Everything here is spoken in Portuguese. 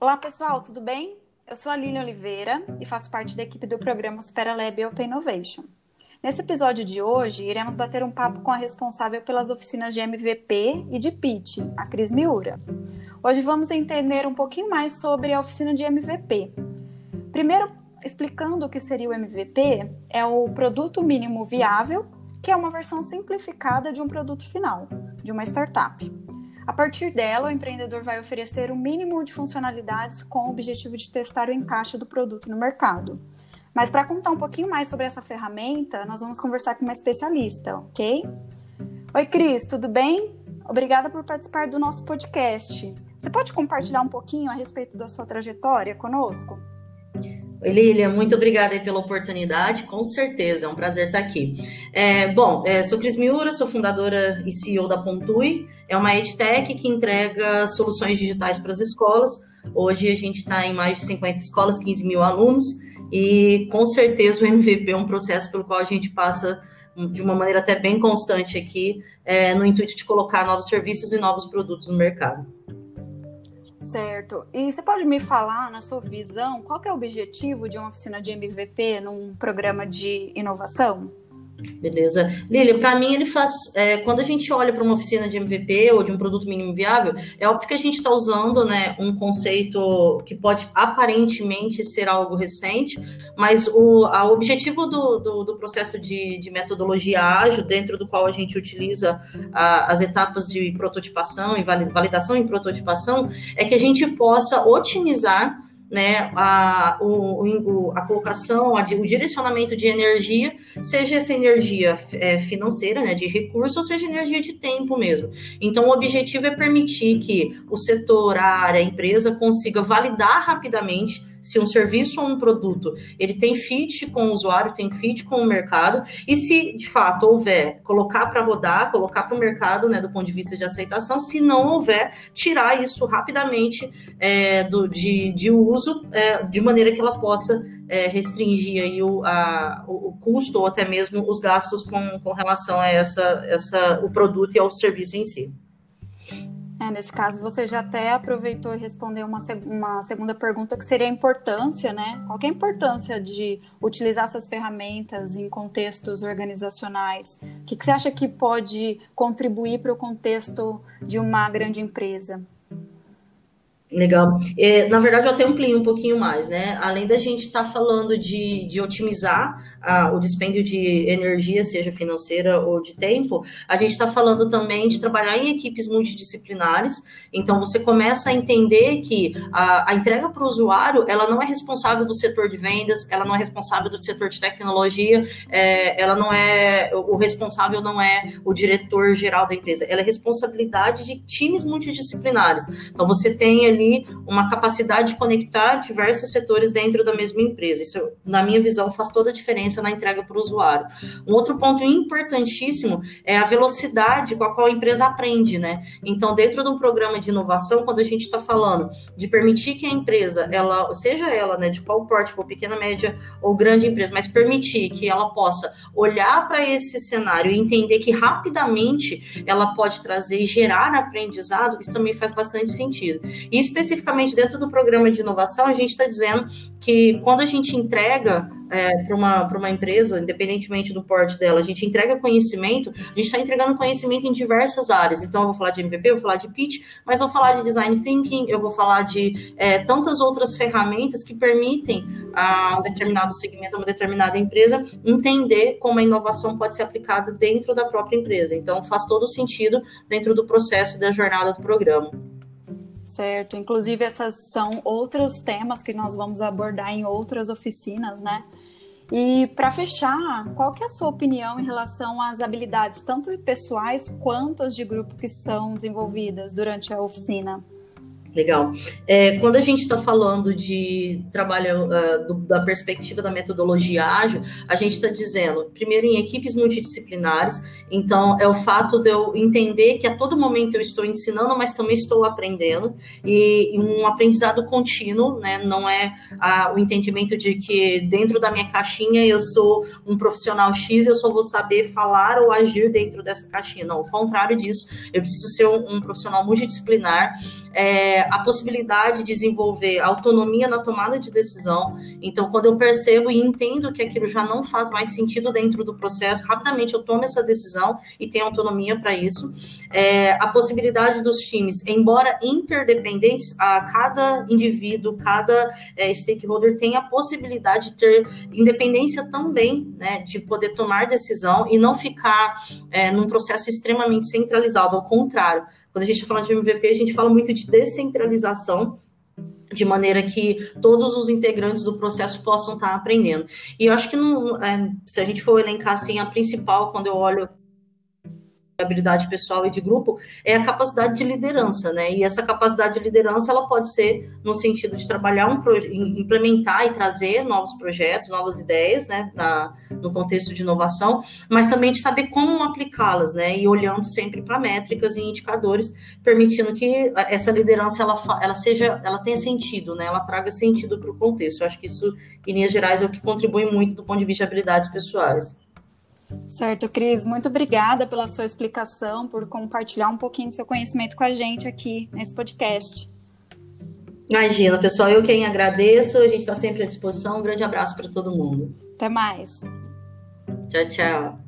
Olá, pessoal, tudo bem? Eu sou a Lilian Oliveira e faço parte da equipe do programa Superalab Open Innovation. Nesse episódio de hoje, iremos bater um papo com a responsável pelas oficinas de MVP e de PIT, a Cris Miura. Hoje vamos entender um pouquinho mais sobre a oficina de MVP. Primeiro, explicando o que seria o MVP, é o produto mínimo viável, que é uma versão simplificada de um produto final, de uma startup. A partir dela, o empreendedor vai oferecer o um mínimo de funcionalidades com o objetivo de testar o encaixe do produto no mercado. Mas para contar um pouquinho mais sobre essa ferramenta, nós vamos conversar com uma especialista, ok? Oi, Cris, tudo bem? Obrigada por participar do nosso podcast. Você pode compartilhar um pouquinho a respeito da sua trajetória conosco? Lilian, muito obrigada pela oportunidade, com certeza, é um prazer estar aqui. É, bom, é, sou Cris Miura, sou fundadora e CEO da Pontui, é uma edtech que entrega soluções digitais para as escolas. Hoje a gente está em mais de 50 escolas, 15 mil alunos, e com certeza o MVP é um processo pelo qual a gente passa de uma maneira até bem constante aqui, é, no intuito de colocar novos serviços e novos produtos no mercado. Certo. E você pode me falar, na sua visão, qual é o objetivo de uma oficina de MVP num programa de inovação? Beleza. Lili, para mim ele faz. É, quando a gente olha para uma oficina de MVP ou de um produto mínimo viável, é óbvio que a gente está usando né, um conceito que pode aparentemente ser algo recente, mas o a, objetivo do, do, do processo de, de, metodologia ágil, dentro do qual a gente utiliza a, as etapas de prototipação e validação e prototipação, é que a gente possa otimizar né, a, o, a colocação, a, o direcionamento de energia, seja essa energia é, financeira, né, de recurso, ou seja energia de tempo mesmo. Então, o objetivo é permitir que o setor, a área, a empresa consiga validar rapidamente se um serviço ou um produto ele tem fit com o usuário, tem fit com o mercado, e se de fato houver, colocar para rodar, colocar para o mercado, né, do ponto de vista de aceitação, se não houver, tirar isso rapidamente é, do, de, de uso, é, de maneira que ela possa é, restringir aí o, a, o custo ou até mesmo os gastos com, com relação a essa, essa, o produto e ao serviço em si. É, nesse caso, você já até aproveitou e respondeu uma, uma segunda pergunta, que seria a importância, né? Qual é a importância de utilizar essas ferramentas em contextos organizacionais? O que, que você acha que pode contribuir para o contexto de uma grande empresa? Legal. É, na verdade, eu até amplio um pouquinho mais, né? Além da gente estar tá falando de, de otimizar ah, o dispêndio de energia, seja financeira ou de tempo, a gente está falando também de trabalhar em equipes multidisciplinares. Então, você começa a entender que a, a entrega para o usuário, ela não é responsável do setor de vendas, ela não é responsável do setor de tecnologia, é, ela não é, o responsável não é o diretor geral da empresa, ela é responsabilidade de times multidisciplinares. Então, você tem ali uma capacidade de conectar diversos setores dentro da mesma empresa. Isso, na minha visão, faz toda a diferença na entrega para o usuário. Um outro ponto importantíssimo é a velocidade com a qual a empresa aprende, né? Então, dentro de um programa de inovação, quando a gente está falando de permitir que a empresa, ela, seja ela, né, de qual porte, for pequena, média ou grande empresa, mas permitir que ela possa olhar para esse cenário e entender que rapidamente ela pode trazer e gerar aprendizado, isso também faz bastante sentido. Isso especificamente dentro do programa de inovação, a gente está dizendo que quando a gente entrega é, para uma, uma empresa, independentemente do porte dela, a gente entrega conhecimento, a gente está entregando conhecimento em diversas áreas. Então, eu vou falar de MVP, eu vou falar de pitch, mas vou falar de design thinking, eu vou falar de é, tantas outras ferramentas que permitem a um determinado segmento, a uma determinada empresa, entender como a inovação pode ser aplicada dentro da própria empresa. Então, faz todo sentido dentro do processo da jornada do programa. Certo. Inclusive, essas são outros temas que nós vamos abordar em outras oficinas, né? E para fechar, qual que é a sua opinião em relação às habilidades, tanto pessoais quanto as de grupo que são desenvolvidas durante a oficina? Legal. É, quando a gente está falando de trabalho uh, do, da perspectiva da metodologia ágil, a gente está dizendo, primeiro, em equipes multidisciplinares, então é o fato de eu entender que a todo momento eu estou ensinando, mas também estou aprendendo, e, um aprendizado contínuo, né? Não é uh, o entendimento de que dentro da minha caixinha eu sou um profissional X, eu só vou saber falar ou agir dentro dessa caixinha. Não, ao contrário disso, eu preciso ser um, um profissional multidisciplinar. É, a possibilidade de desenvolver autonomia na tomada de decisão. Então, quando eu percebo e entendo que aquilo já não faz mais sentido dentro do processo, rapidamente eu tomo essa decisão e tenho autonomia para isso. É, a possibilidade dos times, embora interdependentes, a cada indivíduo, cada é, stakeholder tem a possibilidade de ter independência também, né, de poder tomar decisão e não ficar é, num processo extremamente centralizado, ao contrário. Quando a gente falando de MVP, a gente fala muito de descentralização, de maneira que todos os integrantes do processo possam estar aprendendo. E eu acho que é, se a gente for elencar assim, a principal, quando eu olho habilidade pessoal e de grupo é a capacidade de liderança, né? E essa capacidade de liderança ela pode ser no sentido de trabalhar um implementar e trazer novos projetos, novas ideias, né? Na, no contexto de inovação, mas também de saber como aplicá-las, né? E olhando sempre para métricas e indicadores, permitindo que essa liderança ela, ela seja, ela tenha sentido, né? Ela traga sentido para o contexto. Eu acho que isso, em linhas gerais, é o que contribui muito do ponto de vista de habilidades pessoais. Certo, Cris, muito obrigada pela sua explicação, por compartilhar um pouquinho do seu conhecimento com a gente aqui nesse podcast. Imagina, pessoal, eu quem agradeço, a gente está sempre à disposição. Um grande abraço para todo mundo. Até mais. Tchau, tchau.